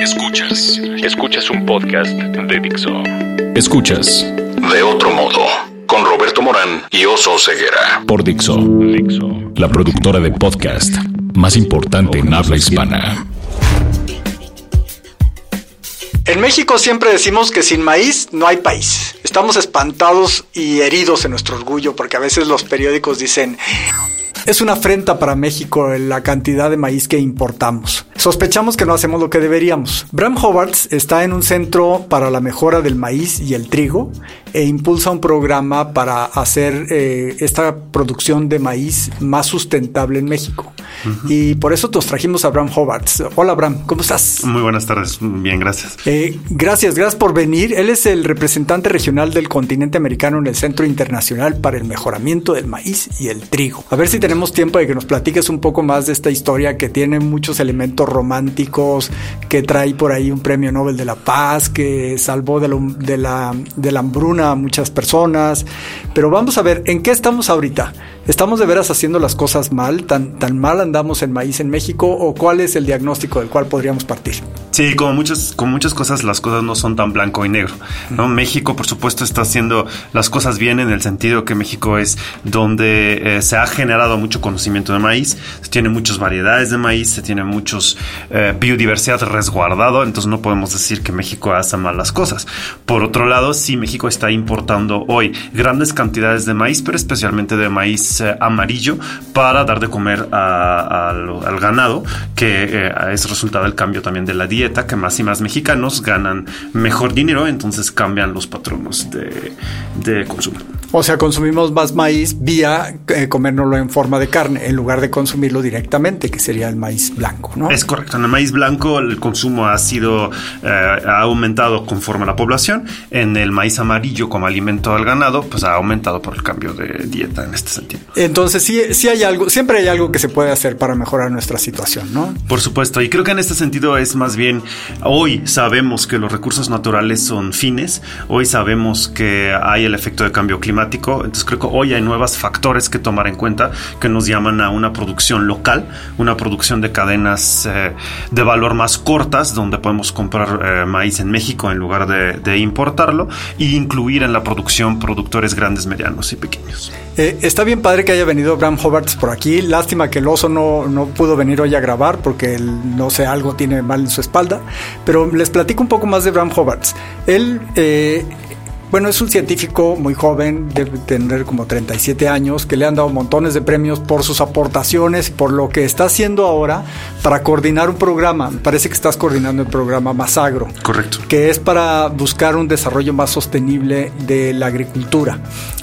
Escuchas. Escuchas un podcast de Dixo. Escuchas De otro modo, con Roberto Morán y Oso Ceguera. por Dixo, Dixo. la productora de podcast más importante en habla hispana. En México siempre decimos que sin maíz no hay país. Estamos espantados y heridos en nuestro orgullo porque a veces los periódicos dicen es una afrenta para México la cantidad de maíz que importamos. Sospechamos que no hacemos lo que deberíamos. Bram Hobarts está en un centro para la mejora del maíz y el trigo e impulsa un programa para hacer eh, esta producción de maíz más sustentable en México. Y por eso nos trajimos a Bram Hobarts. Hola Bram, ¿cómo estás? Muy buenas tardes, bien, gracias. Eh, gracias, gracias por venir. Él es el representante regional del continente americano en el Centro Internacional para el Mejoramiento del Maíz y el Trigo. A ver si tenemos tiempo de que nos platiques un poco más de esta historia que tiene muchos elementos románticos, que trae por ahí un premio Nobel de la Paz, que salvó de, lo- de la, de la hambruna a muchas personas. Pero vamos a ver, ¿en qué estamos ahorita? ¿Estamos de veras haciendo las cosas mal? ¿Tan, tan mal andamos en maíz en México? ¿O cuál es el diagnóstico del cual podríamos partir? Sí, como muchas, como muchas cosas, las cosas no son tan blanco y negro. ¿no? México, por supuesto, está haciendo las cosas bien en el sentido que México es donde eh, se ha generado mucho conocimiento de maíz, se tiene muchas variedades de maíz, se tiene muchos eh, biodiversidad resguardado, entonces no podemos decir que México hace mal las cosas. Por otro lado, sí, México está importando hoy grandes cantidades de maíz, pero especialmente de maíz eh, amarillo para dar de comer al- ganado, que eh, es resultado del cambio también de la dieta, que más y más mexicanos ganan mejor dinero, entonces cambian los patronos de consumo. O sea, consumimos más maíz vía eh, comérnoslo en forma de carne, en lugar de consumirlo directamente, que sería el maíz blanco, ¿no? Es correcto, en el maíz blanco el consumo ha sido, eh, ha aumentado conforme a la población, en el maíz amarillo como alimento al ganado, pues ha aumentado por el cambio de dieta en este sentido. Entonces sí, sí hay algo, siempre hay algo que se puede hacer para mejorar nuestra situación, ¿no? Por supuesto, y creo que en este sentido es más bien, hoy sabemos que los recursos naturales son fines, hoy sabemos que hay el efecto de cambio climático, entonces creo que hoy hay nuevos factores que tomar en cuenta que nos llaman a una producción local, una producción de cadenas eh, de valor más cortas, donde podemos comprar eh, maíz en México en lugar de, de importarlo, e incluir en la producción productores grandes, medianos y pequeños. Eh, está bien padre que haya venido Bram Hobarts por aquí. Lástima que el oso no, no pudo venir hoy a grabar porque no sé, algo tiene mal en su espalda. Pero les platico un poco más de Bram Hobarts. Él, bueno, es un científico muy joven, debe tener como 37 años, que le han dado montones de premios por sus aportaciones, por lo que está haciendo ahora para coordinar un programa. Me parece que estás coordinando el programa Masagro Correcto. que es para buscar un desarrollo más sostenible de la agricultura.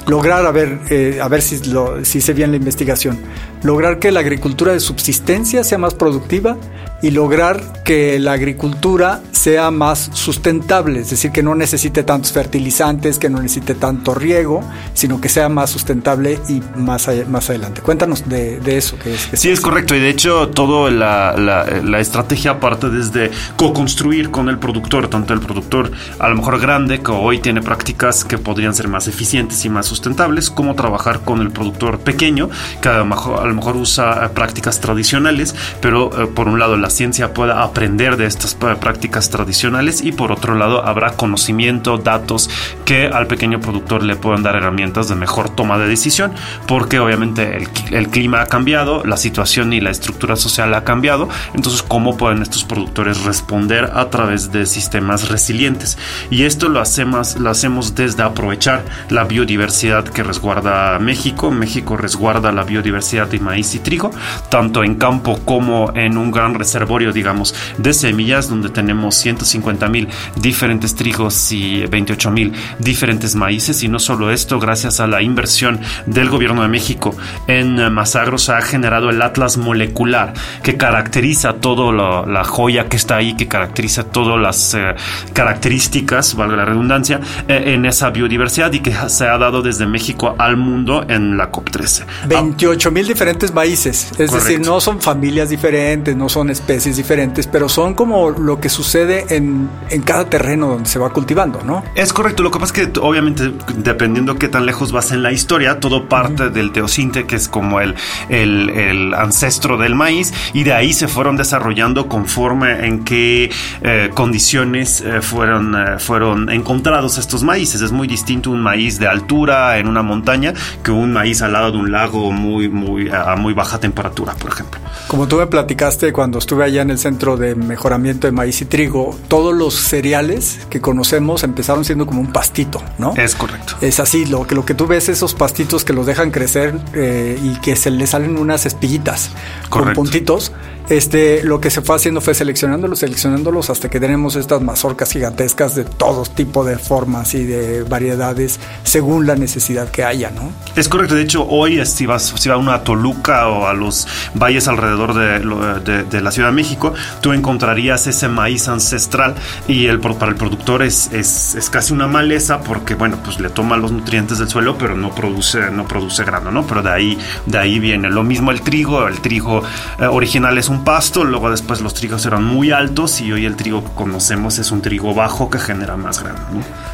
Lograr, a ver, eh, a ver si, lo, si hice bien la investigación, lograr que la agricultura de subsistencia sea más productiva y lograr que la agricultura sea más sustentable, es decir, que no necesite tantos fertilizantes, que no necesite tanto riego, sino que sea más sustentable y más, más adelante. Cuéntanos de, de eso. Que es, que Sí, es correcto. Y de hecho, toda la, la, la estrategia parte desde co-construir con el productor, tanto el productor a lo mejor grande, que hoy tiene prácticas que podrían ser más eficientes y más sustentables, como trabajar con el productor pequeño, que a lo mejor, lo mejor usa eh, prácticas tradicionales, pero eh, por un lado la ciencia pueda aprender de estas eh, prácticas tradicionales y por otro lado habrá conocimiento, datos que al pequeño productor le puedan dar herramientas de mejor toma de decisión, porque obviamente el, el clima ha cambiado, la situación y la estructura social ha cambiado, entonces cómo pueden estos productores responder a través de sistemas resilientes. Y esto lo hacemos, lo hacemos desde aprovechar la biodiversidad que resguarda México. México resguarda la biodiversidad maíz y trigo, tanto en campo como en un gran reservorio, digamos, de semillas, donde tenemos 150 mil diferentes trigos y 28 mil diferentes maíces. Y no solo esto, gracias a la inversión del gobierno de México en Masagro se ha generado el atlas molecular que caracteriza todo lo- la joya que está ahí, que caracteriza todas las eh, características, valga la redundancia, eh, en esa biodiversidad y que se ha dado desde México al mundo en la COP13. 28 mil diferentes maíces, es decir, no son familias diferentes, no son especies diferentes, pero son como lo que sucede en, en, cada terreno donde se va cultivando, ¿no? Es correcto. Lo que pasa es que, obviamente, dependiendo qué tan lejos vas en la historia, todo parte del teocinte, que es como el, el, el, ancestro del maíz, y de ahí se fueron desarrollando conforme en qué eh, condiciones eh, fueron, eh, fueron encontrados estos maíces. Es muy distinto un maíz de altura en una montaña que un maíz al lado de un lago muy, muy, a muy baja temperatura, por ejemplo. Como tú me platicaste cuando estuve allá en el centro de mejoramiento de maíz y trigo, todos los cereales que conocemos empezaron siendo como un pastito, ¿no? Es correcto. Es así, lo que, lo que tú ves, esos pastitos que los dejan crecer eh, y que se les salen unas espiguitas con puntitos este, lo que se fue haciendo fue seleccionándolos, seleccionándolos hasta que tenemos estas mazorcas gigantescas de todo tipo de formas y de variedades según la necesidad que haya, ¿no? Es correcto. De hecho, hoy si vas, si vas a Toluca o a los valles alrededor de, de, la Ciudad de México, tú encontrarías ese maíz ancestral y el, para el productor es, es, es, casi una maleza porque, bueno, pues le toma los nutrientes del suelo, pero no produce, no produce grano, ¿no? Pero de ahí, de ahí viene. Lo mismo el trigo. El trigo eh, original es un un pasto, luego después los trigos eran muy altos y hoy el trigo que conocemos es un trigo bajo que genera más grano.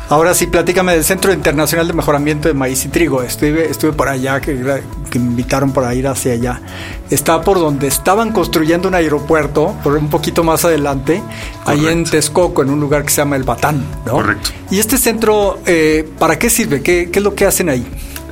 Ahora sí, platícame del Centro Internacional de Mejoramiento de Maíz y Trigo. Estuve, estuve por allá, que, que, me invitaron para ir hacia allá. Está por donde estaban construyendo un aeropuerto, por un poquito más adelante, ahí en Texcoco, en un lugar que se llama El Batán. Correcto. ¿Y este centro, eh, para qué sirve? ¿Qué, ¿Qué es lo que hacen ahí?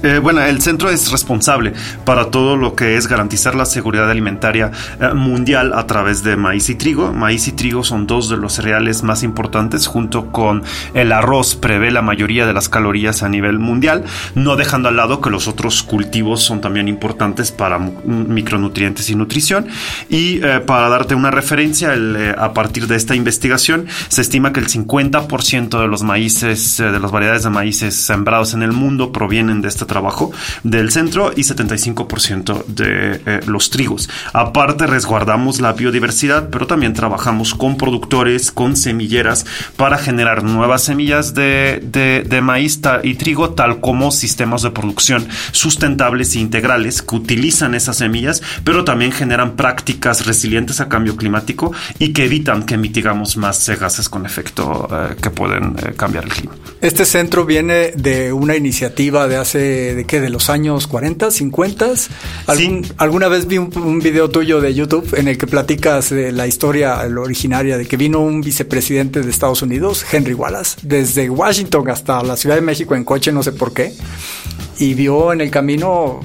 Eh, bueno, el centro es responsable para todo lo que es garantizar la seguridad alimentaria eh, mundial a través de maíz y trigo. Maíz y trigo son dos de los cereales más importantes, junto con el arroz prevé la mayoría de las calorías a nivel mundial, no dejando al lado que los otros cultivos son también importantes para micronutrientes y nutrición. Y eh, para darte una referencia, a partir de esta investigación, se estima que el 50% de los maíces, de las variedades de maíces sembrados en el mundo provienen de esta trabajo del centro y 75% de eh, los trigos. Aparte, resguardamos la biodiversidad, pero también trabajamos con productores, con semilleras para generar nuevas semillas de, de, maíz y trigo, tal como sistemas de producción sustentables e integrales que utilizan esas semillas, pero también generan prácticas resilientes a cambio climático y que evitan que mitigamos más gases con efecto eh, que pueden eh, cambiar el clima. Este centro viene de una iniciativa de hace de, qué, de los años 40, 50. Alguna vez vi un, video tuyo de YouTube en el que platicas de la historia originaria de que vino un vicepresidente de Estados Unidos, Henry Wallace, desde Washington hasta la Ciudad de México en coche, no sé por qué, y vio en el camino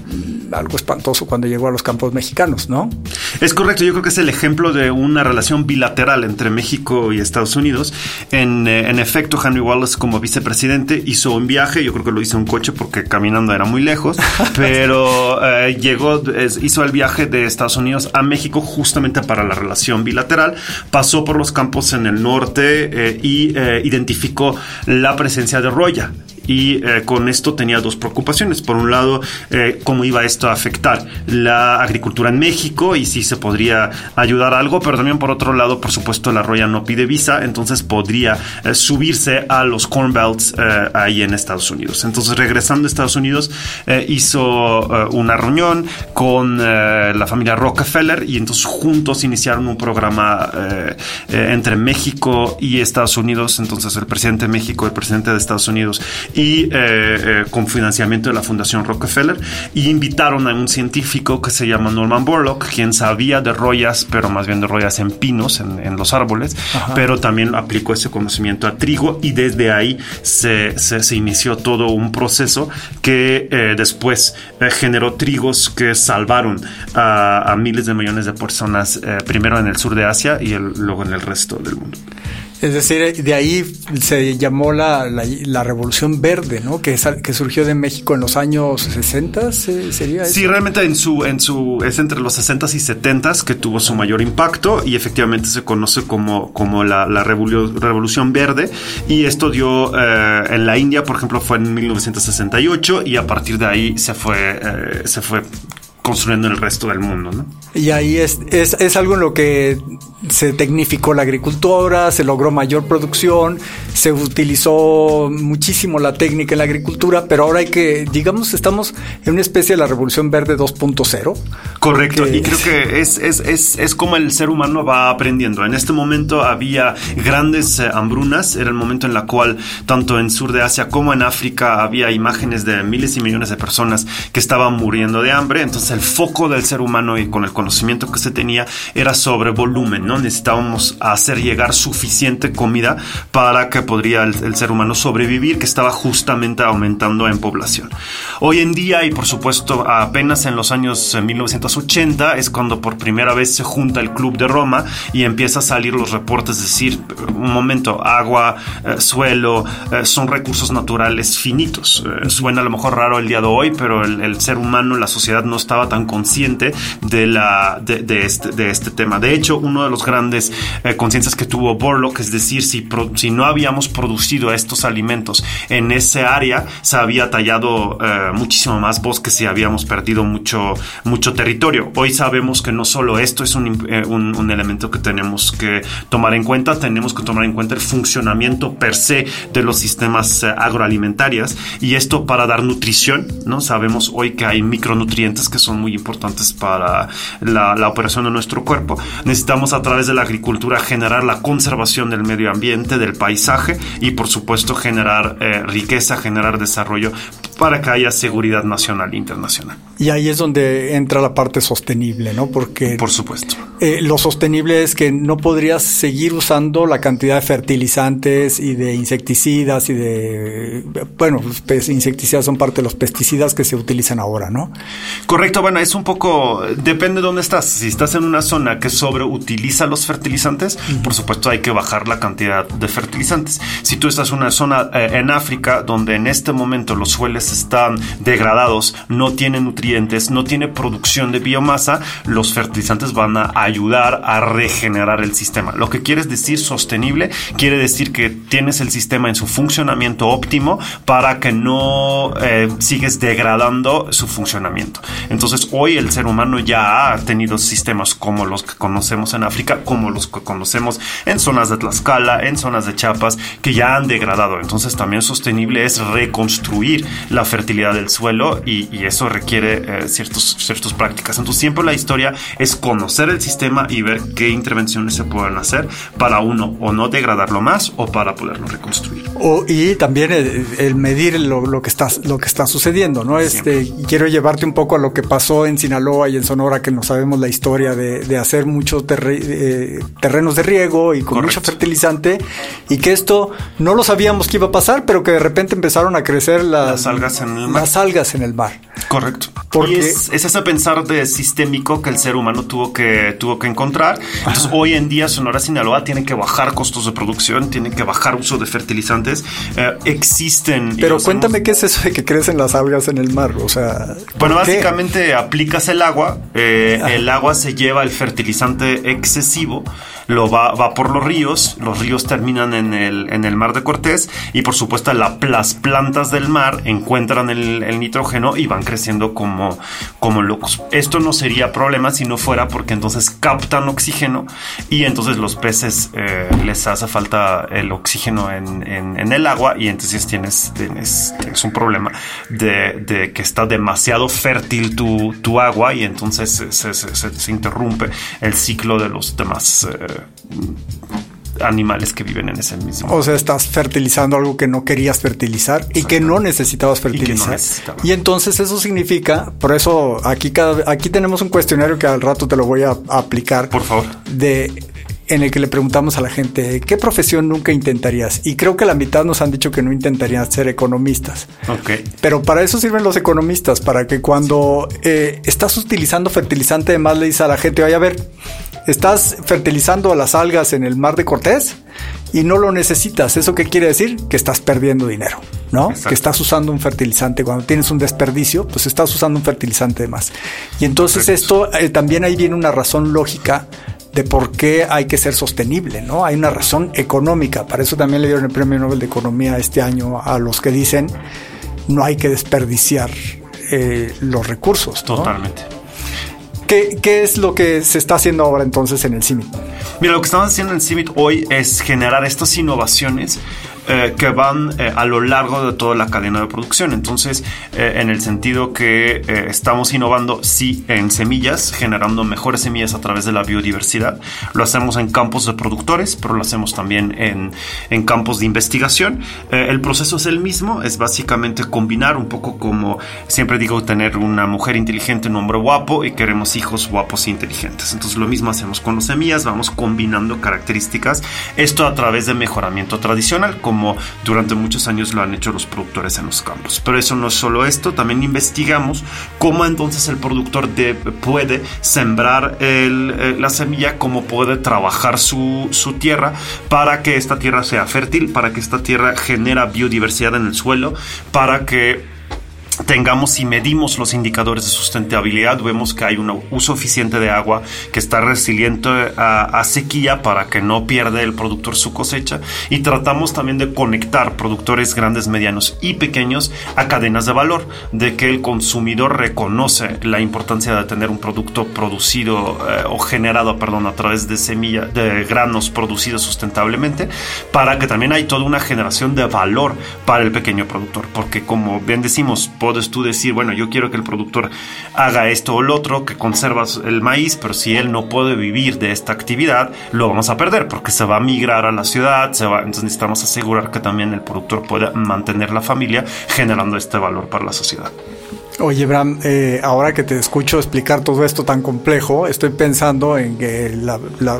algo espantoso cuando llegó a los campos mexicanos, ¿no? Es correcto, yo creo que es el ejemplo de una relación bilateral entre México y Estados Unidos. En, eh, en efecto, Henry Wallace como vicepresidente hizo un viaje, yo creo que lo hizo en coche porque caminando era muy lejos, pero eh, llegó, hizo el viaje de Estados Unidos a México justamente para la relación bilateral, pasó por los campos en el norte eh, y identificó la presencia de Roya y eh, con esto tenía dos preocupaciones. Por un lado, eh, cómo iba esto a afectar la agricultura en México y si se podría ayudar algo, pero también por otro lado, por supuesto, la Roya no pide visa, entonces podría eh, subirse a los Corn Belts ahí en Estados Unidos. Entonces, regresando a Estados Unidos, hizo una reunión con la familia Rockefeller y entonces juntos iniciaron un programa entre México y Estados Unidos. Entonces, el presidente de México, el presidente de Estados Unidos eh, eh, con financiamiento de la Fundación Rockefeller y invitaron a un científico que se llama Norman Borlaug, quien sabía de rollas, pero más bien de rollas en pinos, en, los árboles, pero también aplicó ese conocimiento a trigo y desde ahí se, se, inició todo un proceso que eh, después generó trigos que salvaron a, miles de millones de personas, primero en el sur de Asia y luego en el resto del mundo. Es decir, de ahí se llamó la, la, Revolución Verde, ¿no? Que, que surgió de México en los años 60, ¿sería Sí, realmente en su, en su, es entre los 60 y 70 que tuvo su mayor impacto y efectivamente se conoce como, como la, la Revolución Verde. Y esto dio eh, en la India, por ejemplo, fue en 1968 y a partir de ahí se fue, eh, se fue construyendo en el resto del mundo, ¿no? Y ahí es, es, es, algo en lo que se tecnificó la agricultura, se logró mayor producción, se utilizó muchísimo la técnica en la agricultura, pero ahora hay que, digamos, estamos en una especie de la revolución verde 2.0. Correcto, y creo que es, es, es, es, como el ser humano va aprendiendo. En este momento había grandes eh, hambrunas, era el momento en la cual tanto en sur de Asia como en África había imágenes de miles y millones de personas que estaban muriendo de hambre, entonces el foco del ser humano y con el conocimiento que se tenía era sobre volumen, ¿no? Necesitábamos hacer llegar suficiente comida para que podría el, ser humano sobrevivir, que estaba justamente aumentando en población. Hoy en día, y por supuesto apenas en los años 1980, es cuando por primera vez se junta el Club de Roma y empieza a salir los reportes, decir, un momento, agua, eh, suelo, eh, son recursos naturales finitos. Eh, suena a lo mejor raro el día de hoy, pero el, el ser humano, la sociedad no estaba tan consciente de, la, de, este, de este tema. De hecho, uno de los grandes eh, conciencias que tuvo Borlock, es decir, si, si no habíamos producido estos alimentos en ese área, se había tallado eh, muchísimo más bosques y habíamos perdido mucho, mucho territorio. Hoy sabemos que no solo esto es un, eh, un, un elemento que tenemos que tomar en cuenta, tenemos que tomar en cuenta el funcionamiento per se de los sistemas agroalimentarios y esto para dar nutrición, ¿no? Sabemos hoy que hay micronutrientes que son muy importantes para la, la, operación de nuestro cuerpo. Necesitamos a través de la agricultura generar la conservación del medio ambiente, del paisaje y por supuesto generar eh, riqueza, generar desarrollo para que haya seguridad nacional e internacional. Y ahí es donde entra la parte sostenible, ¿no? Porque... Por supuesto. Eh, lo sostenible es que no podrías seguir usando la cantidad de fertilizantes y de insecticidas y de... Bueno, los insecticidas son parte de los pesticidas que se utilizan ahora, ¿no? Correcto, bueno, es un poco... Depende de dónde estás. Si estás en una zona que sobreutiliza los fertilizantes, por supuesto hay que bajar la cantidad de fertilizantes. Si tú estás en una zona eh, en África donde en este momento los suelos están degradados, no tienen nutrientes, no tiene producción de biomasa, los fertilizantes van a ayudar a regenerar el sistema. Lo que quieres decir sostenible quiere decir que tienes el sistema en su funcionamiento óptimo para que no eh, sigues degradando su funcionamiento. Entonces hoy el ser humano ya ha tenido sistemas como los que conocemos en África, como los que conocemos en zonas de Tlaxcala, en zonas de Chiapas, que ya han degradado. Entonces también sostenible es reconstruir la fertilidad del suelo y, eso requiere eh, ciertos, ciertas prácticas. Entonces siempre la historia es conocer el sistema y ver qué intervenciones se pueden hacer para uno o no degradarlo más o para poderlo reconstruir. O, y también el, medir lo, que está, lo que está sucediendo, ¿no? Este, quiero llevarte un poco a lo que pasó en Sinaloa y en Sonora, que no sabemos la historia de, hacer muchos eh, terrenos de riego y con mucho fertilizante y que esto no lo sabíamos que iba a pasar, pero que de repente empezaron a crecer las, algas en el mar. Las algas en el mar. Correcto. Porque es, ese pensar de sistémico que el ser humano tuvo que, tuvo que encontrar. Entonces, hoy en día Sonora Sinaloa tiene que bajar costos de producción, tiene que bajar uso de fertilizantes. Eh, existen. Pero cuéntame qué es eso de que crecen las algas en el mar. O sea. Bueno, básicamente aplicas el agua, eh, el agua se lleva el fertilizante excesivo lo va, va por los ríos, los ríos terminan en el, en el mar de Cortés y por supuesto la, las plantas del mar encuentran el, el, nitrógeno y van creciendo como, como locos. Esto no sería problema si no fuera porque entonces captan oxígeno y entonces los peces eh, les hace falta el oxígeno en, el agua y entonces tienes, tienes, un problema de, que está demasiado fértil tu, agua y entonces se, interrumpe el ciclo de los demás eh, animales que viven en ese mismo. O sea, estás fertilizando algo que no querías fertilizar y que no necesitabas fertilizar. Y, entonces eso significa, por eso aquí cada, aquí tenemos un cuestionario que al rato te lo voy a, aplicar. Por favor. De en el que le preguntamos a la gente, ¿qué profesión nunca intentarías? Y creo que la mitad nos han dicho que no intentarían ser economistas. Ok. Pero para eso sirven los economistas, para que cuando eh, estás utilizando fertilizante, además le dices a la gente, vaya a ver, estás fertilizando las algas en el mar de Cortés y no lo necesitas. ¿Eso qué quiere decir? Que estás perdiendo dinero, ¿no? Que estás usando un fertilizante. Cuando tienes un desperdicio, pues estás usando un fertilizante de más. Y entonces esto eh, también ahí viene una razón lógica de por qué hay que ser sostenible, ¿no? Hay una razón económica. Para eso también le dieron el Premio Nobel de Economía este año a los que dicen no hay que desperdiciar eh, los recursos. Totalmente. ¿Qué, ¿qué es lo que se está haciendo ahora entonces en el CIMIT? Mira, lo que estamos haciendo en el CIMIT hoy es generar estas innovaciones eh, que van eh, a lo largo de toda la cadena de producción. Entonces, eh, en el sentido que estamos innovando, sí, en semillas, generando mejores semillas a través de la biodiversidad. Lo hacemos en campos de productores, pero lo hacemos también en, en campos de investigación. el proceso es el mismo, es básicamente combinar un poco como siempre digo, tener una mujer inteligente, un hombre guapo y queremos hijos guapos e inteligentes. Entonces, lo mismo hacemos con las semillas, vamos combinando características. Esto a través de mejoramiento tradicional, como durante muchos años lo han hecho los productores en los campos. Pero eso no es solo esto, también investigamos cómo entonces el productor puede sembrar eh, la semilla, cómo puede trabajar su, tierra para que esta tierra sea fértil, para que esta tierra genera biodiversidad en el suelo, para que tengamos y medimos los indicadores de sustentabilidad, vemos que hay un uso eficiente de agua, que está resiliente a, sequía para que no pierda el productor su cosecha y tratamos también de conectar productores grandes, medianos y pequeños a cadenas de valor, de que el consumidor reconoce la importancia de tener un producto producido eh, o generado, perdón, a través de semillas, de granos producidos sustentablemente, para que también hay toda una generación de valor para el pequeño productor, porque como bien decimos, puedes tú decir, bueno, yo quiero que el productor haga esto o lo otro, que conservas el maíz, pero si él no puede vivir de esta actividad, lo vamos a perder porque se va a migrar a la ciudad, se va, entonces necesitamos asegurar que también el productor pueda mantener la familia generando este valor para la sociedad. Oye, Bram, eh, ahora que te escucho explicar todo esto tan complejo, estoy pensando en que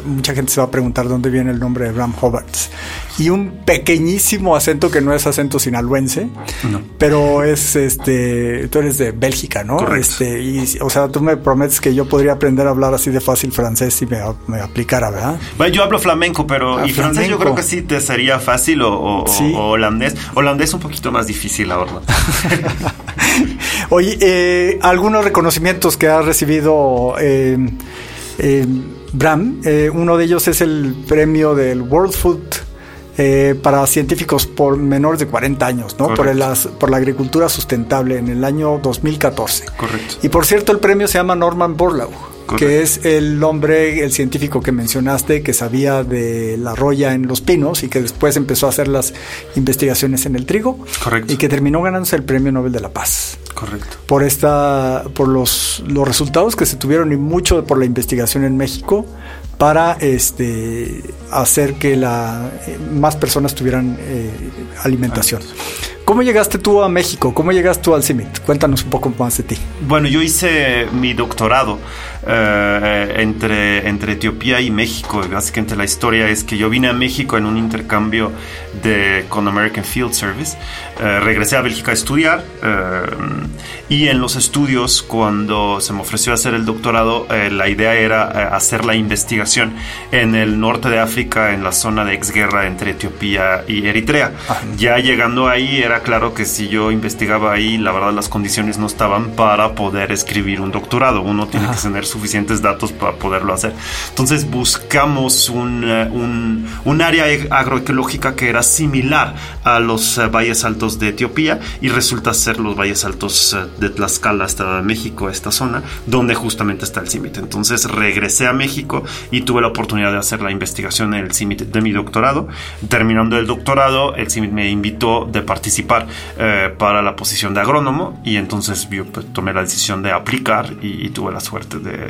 mucha gente se va a preguntar dónde viene el nombre de Bram Hobarts. Y un pequeñísimo acento que no es acento sinaloense, pero es este, tú eres de Bélgica, ¿no? Este, y, o sea, tú me prometes que yo podría aprender a hablar así de fácil francés si me, aplicara, ¿verdad? Bueno, yo hablo flamenco, pero ah, y francés yo creo que sí te sería fácil o, holandés. Holandés un poquito más difícil, la verdad. Oye, eh, algunos reconocimientos que ha recibido eh, eh, Bram, uno de ellos es el premio del World Food para científicos por menores de 40 años, ¿no? Por, por la agricultura sustentable en el año 2014. Correcto. Y por cierto, el premio se llama Norman Borlaug que es el hombre, el científico que mencionaste, que sabía de la roya en los pinos y que después empezó a hacer las investigaciones en el trigo. Correcto. Y que terminó ganándose el Premio Nobel de la Paz. Correcto. Por esta, por los, los resultados que se tuvieron y mucho por la investigación en México para este hacer que la más personas tuvieran eh, alimentación. ¿Cómo llegaste tú a México? ¿Cómo llegaste tú al CIMIT? Cuéntanos un poco más de ti. Bueno, yo hice mi doctorado eh, entre, entre Etiopía y México. Básicamente la historia es que yo vine a México en un intercambio de, con American Field Service. Eh, regresé a Bélgica a estudiar eh, y en los estudios, cuando se me ofreció hacer el doctorado, la idea era hacer la investigación en el norte de África, en la zona de exguerra entre Etiopía y Eritrea. Ya llegando ahí era claro que si yo investigaba ahí, la verdad las condiciones no estaban para poder escribir un doctorado. Uno tiene que tener suficientes datos para poderlo hacer. Entonces buscamos un, eh, un, un área agroecológica que era similar a los eh, valles altos de Etiopía y resulta ser los valles altos eh, de Tlaxcala hasta México, esta zona, donde justamente está el CIMIT. Entonces regresé a México y tuve la oportunidad de hacer la investigación en el CIMIT de mi doctorado. Terminando el doctorado, el CIMIT me invitó de participar eh, para la posición de agrónomo y entonces yo pues, tomé la decisión de aplicar y, tuve la suerte de,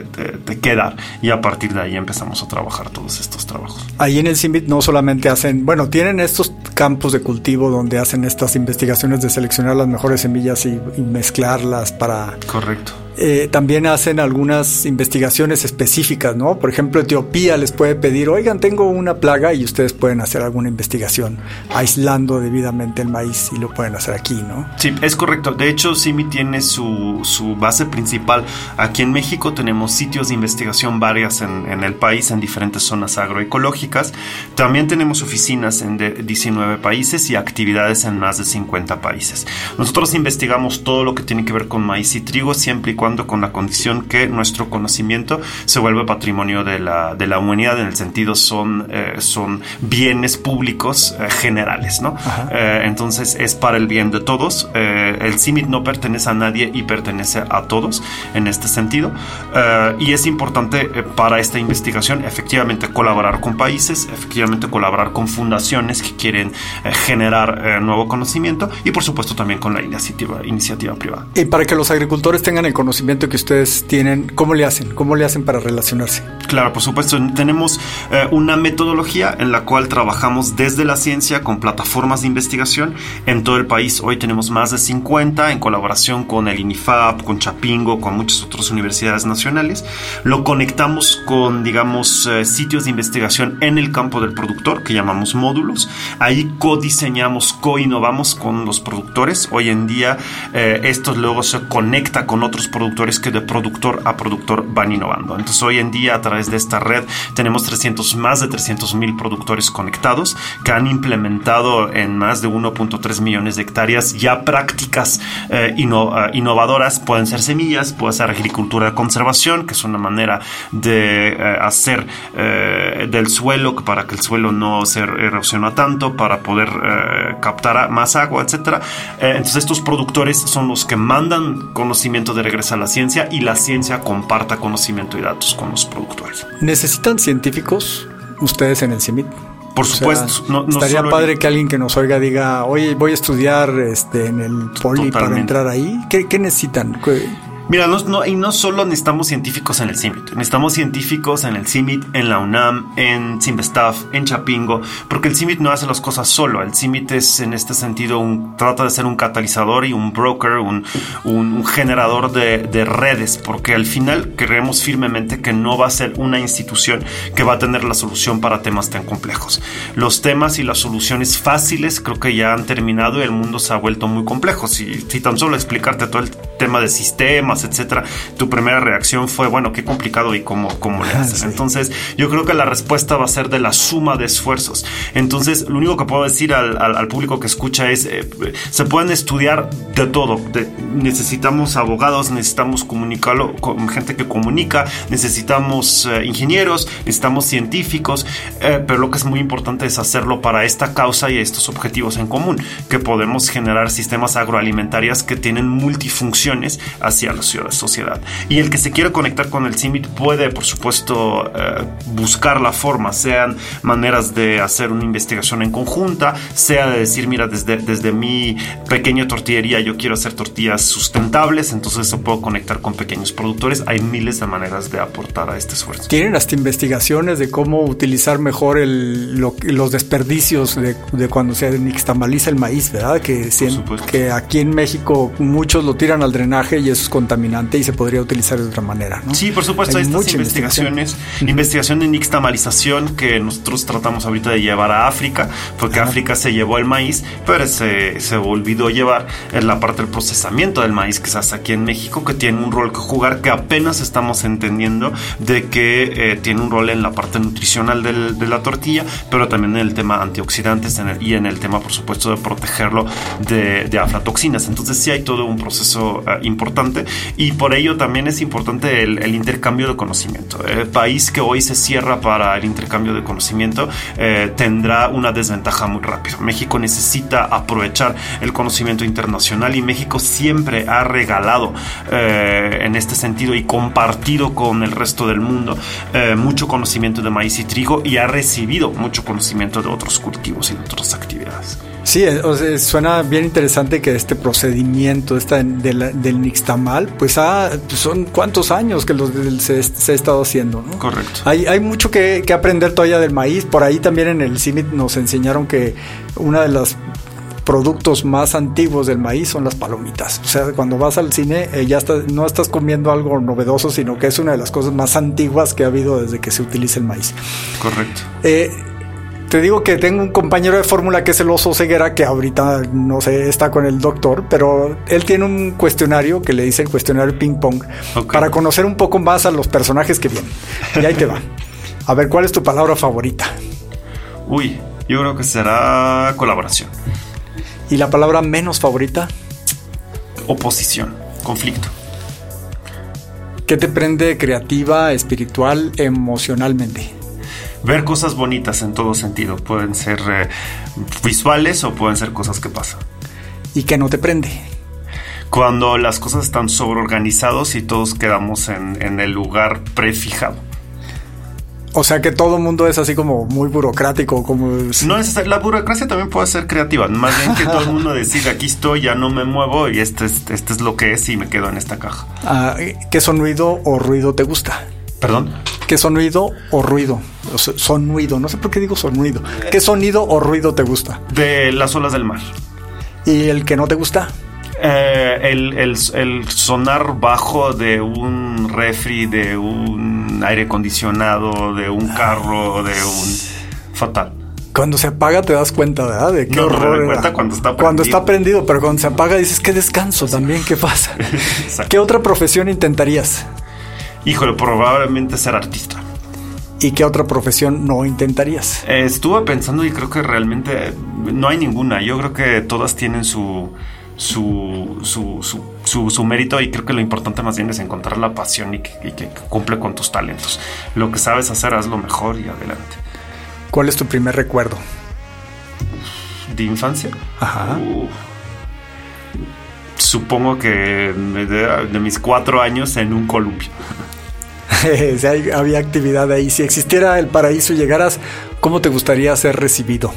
quedar y a partir de ahí empezamos a trabajar todos estos trabajos. Ahí en el CIMBIT no solamente hacen, bueno, tienen estos campos de cultivo donde hacen estas investigaciones de seleccionar las mejores semillas y mezclarlas para... Correcto eh, también hacen algunas investigaciones específicas, ¿no? Por ejemplo, Etiopía les puede pedir, oigan, tengo una plaga y ustedes pueden hacer alguna investigación aislando debidamente el maíz y lo pueden hacer aquí, ¿no? Sí, es correcto. De hecho, CIMI tiene su, su base principal. Aquí en México tenemos sitios de investigación varias en, en, el país, en diferentes zonas agroecológicas. También tenemos oficinas en 19 países y actividades en más de 50 países. Nosotros investigamos todo lo que tiene que ver con maíz y trigo, siempre y cuando con la condición que nuestro conocimiento se vuelve patrimonio de la, de la humanidad, en el sentido son, eh, son bienes públicos eh, generales, ¿no? Eh, entonces es para el bien de todos. el CIMIT no pertenece a nadie y pertenece a todos en este sentido. y es importante para esta investigación efectivamente colaborar con países, efectivamente colaborar con fundaciones que quieren generar nuevo conocimiento y por supuesto también con la iniciativa, iniciativa privada. Y para que los agricultores tengan el conocimiento que ustedes tienen, ¿cómo le hacen? ¿Cómo le hacen para relacionarse? Claro, por supuesto. Tenemos eh, una metodología en la cual trabajamos desde la ciencia con plataformas de investigación en todo el país. Hoy tenemos más de 50 en colaboración con el INIFAP, con Chapingo, con muchas otras universidades nacionales. Lo conectamos con, digamos, eh, sitios de investigación en el campo del productor que llamamos módulos. Ahí codiseñamos, co-innovamos con los productores. Hoy en día eh, esto luego se conecta con otros productores que de productor a productor van innovando. Entonces hoy en día a través de esta red tenemos 300, más de 300 mil productores conectados que han implementado en más de 1.3 millones de hectáreas ya prácticas eh, eh, innovadoras. Pueden ser semillas, puede ser agricultura de conservación, que es una manera de eh, hacer del suelo para que el suelo no se erosiona tanto, para poder captar más agua, etc. entonces estos productores son los que mandan conocimiento de regreso a la ciencia y la ciencia comparta conocimiento y datos con los productores. ¿Necesitan científicos ustedes en el CIMIT? Por supuesto. no, estaría padre que alguien que nos oiga diga, oye, voy a estudiar este, en el poli para entrar ahí. ¿Qué, qué necesitan? Mira, no, y no solo necesitamos científicos en el CIMIT, necesitamos científicos en el CIMIT, en la UNAM, en Simvestaff, en Chapingo, porque el CIMIT no hace las cosas solo. El CIMIT es en este sentido un, trata de ser un catalizador y un broker, un, un, generador de, de, redes, porque al final creemos firmemente que no va a ser una institución que va a tener la solución para temas tan complejos. Los temas y las soluciones fáciles creo que ya han terminado y el mundo se ha vuelto muy complejo. Si, si tan solo explicarte todo el tema de sistemas, etcétera, tu primera reacción fue, bueno, qué complicado y cómo, cómo le haces. Entonces, yo creo que la respuesta va a ser de la suma de esfuerzos. Entonces, lo único que puedo decir al, al, público que escucha es, eh, se pueden estudiar de todo. necesitamos abogados, necesitamos comunicarlo con gente que comunica, necesitamos eh, ingenieros, necesitamos científicos, eh, pero lo que es muy importante es hacerlo para esta causa y estos objetivos en común, que podemos generar sistemas agroalimentarios que tienen multifunción hacia la sociedad. Y el que se quiera conectar con el CIMIT puede, por supuesto, eh, buscar la forma, sean maneras de hacer una investigación en conjunta, sea de decir, mira, desde, desde mi pequeña tortillería yo quiero hacer tortillas sustentables, entonces se puedo conectar con pequeños productores. Hay miles de maneras de aportar a este esfuerzo. ¿Tienen hasta investigaciones de cómo utilizar mejor el, los desperdicios de, de, cuando se nixtamaliza el maíz, ¿verdad? Que, que aquí en México muchos lo tiran al drenaje y eso es contaminante y se podría utilizar de otra manera, ¿no? Sí, por supuesto, hay estas investigaciones, investigación. de nixtamalización que nosotros tratamos ahorita de llevar a África, porque África se llevó el maíz, pero se, se olvidó llevar en la parte del procesamiento del maíz que se hace aquí en México, que tiene un rol que jugar que apenas estamos entendiendo de que eh, tiene un rol en la parte nutricional del, de la tortilla, pero también en el tema antioxidantes y en el tema, por supuesto, de protegerlo de, de aflatoxinas. Entonces sí hay todo un proceso eh, importante y por ello también es importante el, intercambio de conocimiento. El país que hoy se cierra para el intercambio de conocimiento eh, tendrá una desventaja muy rápida. México necesita aprovechar el conocimiento internacional y México siempre ha regalado eh, en este sentido y compartido con el resto del mundo mucho conocimiento de maíz y trigo y ha recibido mucho conocimiento de otros cultivos y de otras actividades. Sí, suena bien interesante que este procedimiento esta del nixtamal, pues son cuántos años que los, se, ha estado haciendo, ¿no? Correcto. Hay, hay mucho que, aprender todavía del maíz. Por ahí también en el CIMIT nos enseñaron que una de los productos más antiguos del maíz son las palomitas. O sea, cuando vas al cine eh, ya no estás comiendo algo novedoso, sino que es una de las cosas más antiguas que ha habido desde que se utiliza el maíz. Correcto. Eh, te digo que tengo un compañero de fórmula que es el oso ceguera, que ahorita no sé, está con el doctor, pero él tiene un cuestionario que le dice el cuestionario ping pong para conocer un poco más a los personajes que vienen. Y ahí te va. A ver, ¿cuál es tu palabra favorita? Uy, yo creo que será colaboración. ¿Y la palabra menos favorita? Oposición, conflicto. ¿Qué te prende creativa, espiritual, emocionalmente? Ver cosas bonitas en todo sentido. Pueden ser eh, visuales o pueden ser cosas que pasan. ¿Y qué no te prende? Cuando las cosas están sobreorganizados y todos quedamos en, en el lugar prefijado. O sea que todo el mundo es así como muy burocrático, como... No es la burocracia también puede ser creativa, más bien que todo el mundo decida aquí estoy, ya no me muevo y este es, este es lo que es y me quedo en esta caja. Ah, ¿Qué sonido o ruido te gusta? ¿Perdón? ¿Qué sonido o ruido? Sonido, no sé por qué digo sonido. ¿Qué sonido o ruido te gusta? De las olas del mar. ¿Y el que no te gusta? Eh, el, el, el, sonar bajo de un refri, de un aire acondicionado, de un carro, de un fatal. Cuando se apaga te das cuenta, ¿verdad? De qué No, horror. cuenta cuando está Cuando prendido. está prendido, pero cuando se apaga dices qué descanso también, ¿qué pasa? ¿Qué otra profesión intentarías? Híjole, probablemente ser artista. ¿Y qué otra profesión no intentarías? Eh, estuve pensando y creo que realmente no hay ninguna. Yo creo que todas tienen su, su, su, su, su- su mérito y creo que lo importante más bien es encontrar la pasión y que, y que cumple con tus talentos. Lo que sabes hacer, hazlo mejor y adelante. ¿Cuál es tu primer recuerdo? ¿De infancia? Ajá. Supongo que de, de mis cuatro años en un columpio. si había actividad ahí. Si existiera el paraíso y llegaras, ¿cómo te gustaría ser recibido?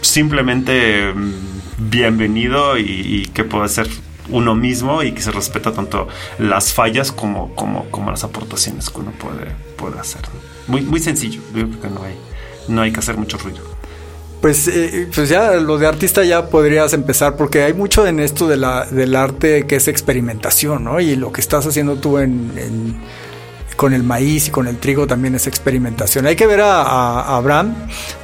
simplemente mm, bienvenido y, y que pueda ser uno mismo y que se respeta tanto las fallas como, como, como las aportaciones que uno puede, puede hacer. Muy, muy sencillo, creo que no hay, no hay que hacer mucho ruido. Pues, eh, pues ya lo de artista ya podrías empezar porque hay mucho en esto de la, del arte que es experimentación, ¿no? Y lo que estás haciendo tú en, en- con el maíz y con el trigo también es experimentación. Hay que ver a, a- a Abraham.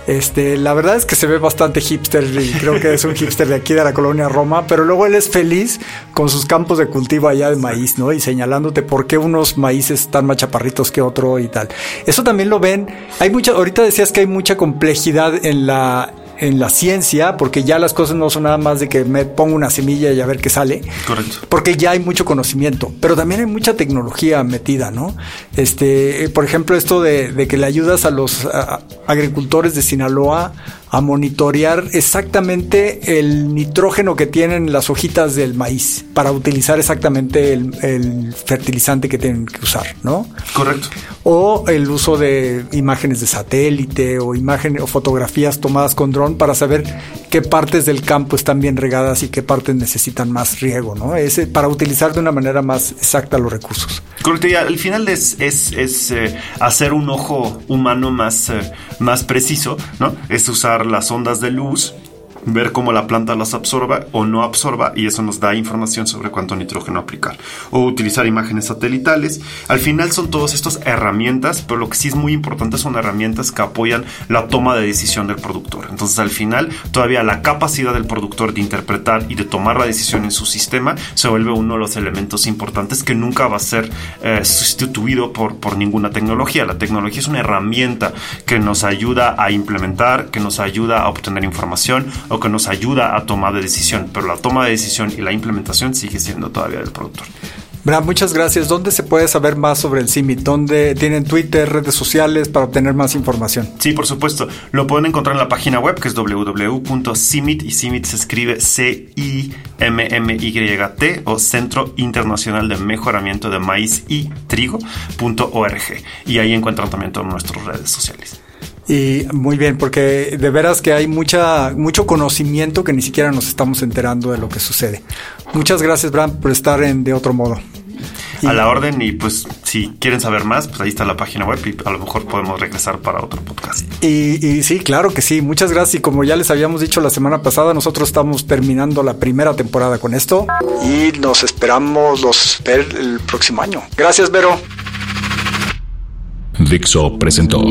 Este, la verdad es que se ve bastante hipster y creo que es un hipster de aquí de la colonia Roma, pero luego él es feliz con sus campos de cultivo allá de maíz, ¿no? Y señalándote por qué unos maíces están más chaparritos que otro y tal. Eso también lo ven. Hay mucha, ahorita decías que hay mucha complejidad en la en la ciencia, porque ya las cosas no son nada más de que me pongo una semilla y a ver qué sale. Correcto. Porque ya hay mucho conocimiento, pero también hay mucha tecnología metida, ¿no? Este, eh, por ejemplo, esto de, de que le ayudas a los a- agricultores de Sinaloa a monitorear exactamente el nitrógeno que tienen las hojitas del maíz para utilizar exactamente el, el fertilizante que tienen que usar, ¿no? Correcto. o el uso de imágenes de satélite o imágenes o fotografías tomadas con dron para saber qué partes del campo están bien regadas y qué partes necesitan más riego, ¿no? Ese para utilizar de una manera más exacta los recursos. Correcto, y al final es, es, es, eh, hacer un ojo humano más, eh, más preciso, ¿no? Es usar las ondas de luz, ver cómo la planta las absorba o no absorba, y eso nos da información sobre cuánto nitrógeno aplicar. O utilizar imágenes satelitales. Al final son todas estas herramientas, pero lo que sí es muy importante son herramientas que apoyan la toma de decisión del productor. Entonces, al final, todavía la capacidad del productor de interpretar y de tomar la decisión en su sistema se vuelve uno de los elementos importantes que nunca va a ser eh, sustituido por, por ninguna tecnología. La tecnología es una herramienta que nos ayuda a implementar, que nos ayuda a obtener información o que nos ayuda a tomar de decisión, pero la toma de decisión y la implementación sigue siendo todavía del productor. Bram, muchas gracias. ¿Dónde se puede saber más sobre el CIMIT? ¿Dónde tienen Twitter, redes sociales para obtener más información? Sí, por supuesto. Lo pueden encontrar en la página web que es www.cimit y CIMIT se escribe C-I-M-M-Y-T o Centro Internacional de Mejoramiento de Maíz y Trigo.org. Y ahí encuentran también todas nuestras redes sociales. Y muy bien, porque de veras que hay mucha, mucho conocimiento que ni siquiera nos estamos enterando de lo que sucede. Muchas gracias, Bram, por estar en De Otro Modo. Y- A la orden y pues si quieren saber más, pues ahí está la página web y a lo mejor podemos regresar para otro podcast. Y, y sí, claro que sí, muchas gracias. Y como ya les habíamos dicho la semana pasada, nosotros estamos terminando la primera temporada con esto. Y nos esperamos los ver el próximo año. Gracias, Vero. Dixo presentó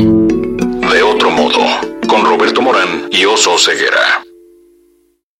De otro modo, con Roberto Morán y Oso Ceguera.